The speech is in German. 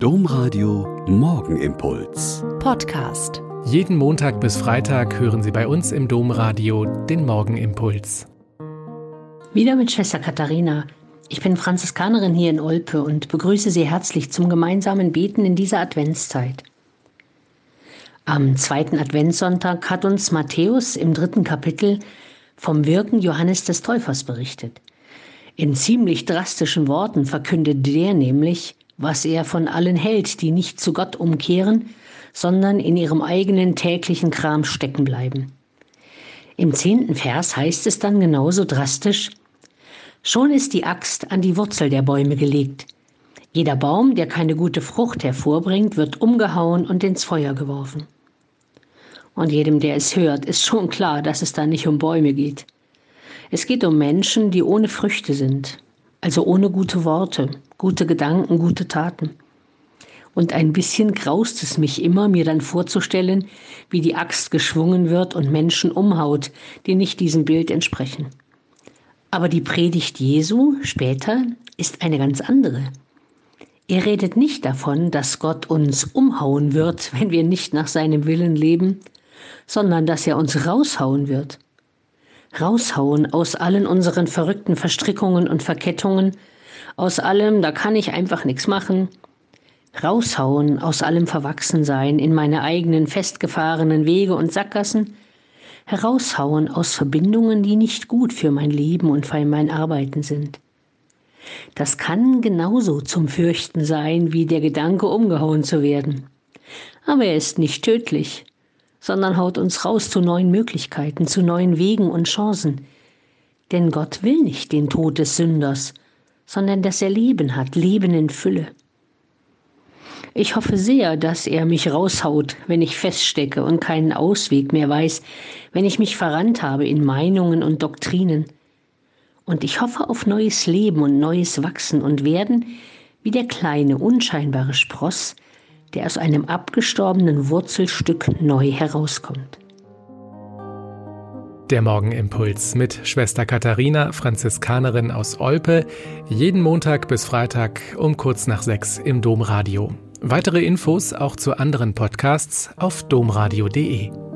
Domradio Morgenimpuls. Podcast. Jeden Montag bis Freitag hören Sie bei uns im Domradio den Morgenimpuls. Wieder mit Schwester Katharina. Ich bin Franziskanerin hier in Olpe und begrüße Sie herzlich zum gemeinsamen Beten in dieser Adventszeit. Am zweiten Adventssonntag hat uns Matthäus im dritten Kapitel vom Wirken Johannes des Täufers berichtet. In ziemlich drastischen Worten verkündet der nämlich, was er von allen hält, die nicht zu Gott umkehren, sondern in ihrem eigenen täglichen Kram stecken bleiben. Im zehnten Vers heißt es dann genauso drastisch, Schon ist die Axt an die Wurzel der Bäume gelegt. Jeder Baum, der keine gute Frucht hervorbringt, wird umgehauen und ins Feuer geworfen. Und jedem, der es hört, ist schon klar, dass es da nicht um Bäume geht. Es geht um Menschen, die ohne Früchte sind, also ohne gute Worte, gute Gedanken, gute Taten. Und ein bisschen graust es mich immer, mir dann vorzustellen, wie die Axt geschwungen wird und Menschen umhaut, die nicht diesem Bild entsprechen. Aber die Predigt Jesu später ist eine ganz andere. Er redet nicht davon, dass Gott uns umhauen wird, wenn wir nicht nach seinem Willen leben, sondern dass er uns raushauen wird raushauen aus allen unseren verrückten Verstrickungen und Verkettungen, aus allem, da kann ich einfach nichts machen, raushauen aus allem Verwachsensein in meine eigenen festgefahrenen Wege und Sackgassen, heraushauen aus Verbindungen, die nicht gut für mein Leben und für mein Arbeiten sind. Das kann genauso zum Fürchten sein, wie der Gedanke, umgehauen zu werden. Aber er ist nicht tödlich, sondern haut uns raus zu neuen Möglichkeiten, zu neuen Wegen und Chancen. Denn Gott will nicht den Tod des Sünders, sondern dass er Leben hat, Leben in Fülle. Ich hoffe sehr, dass er mich raushaut, wenn ich feststecke und keinen Ausweg mehr weiß, wenn ich mich verrannt habe in Meinungen und Doktrinen. Und ich hoffe auf neues Leben und neues Wachsen und Werden, wie der kleine, unscheinbare Spross, der aus einem abgestorbenen Wurzelstück neu herauskommt. Der Morgenimpuls mit Schwester Katharina, Franziskanerin aus Olpe, jeden Montag bis Freitag um kurz nach sechs im Domradio. Weitere Infos auch zu anderen Podcasts auf domradio.de.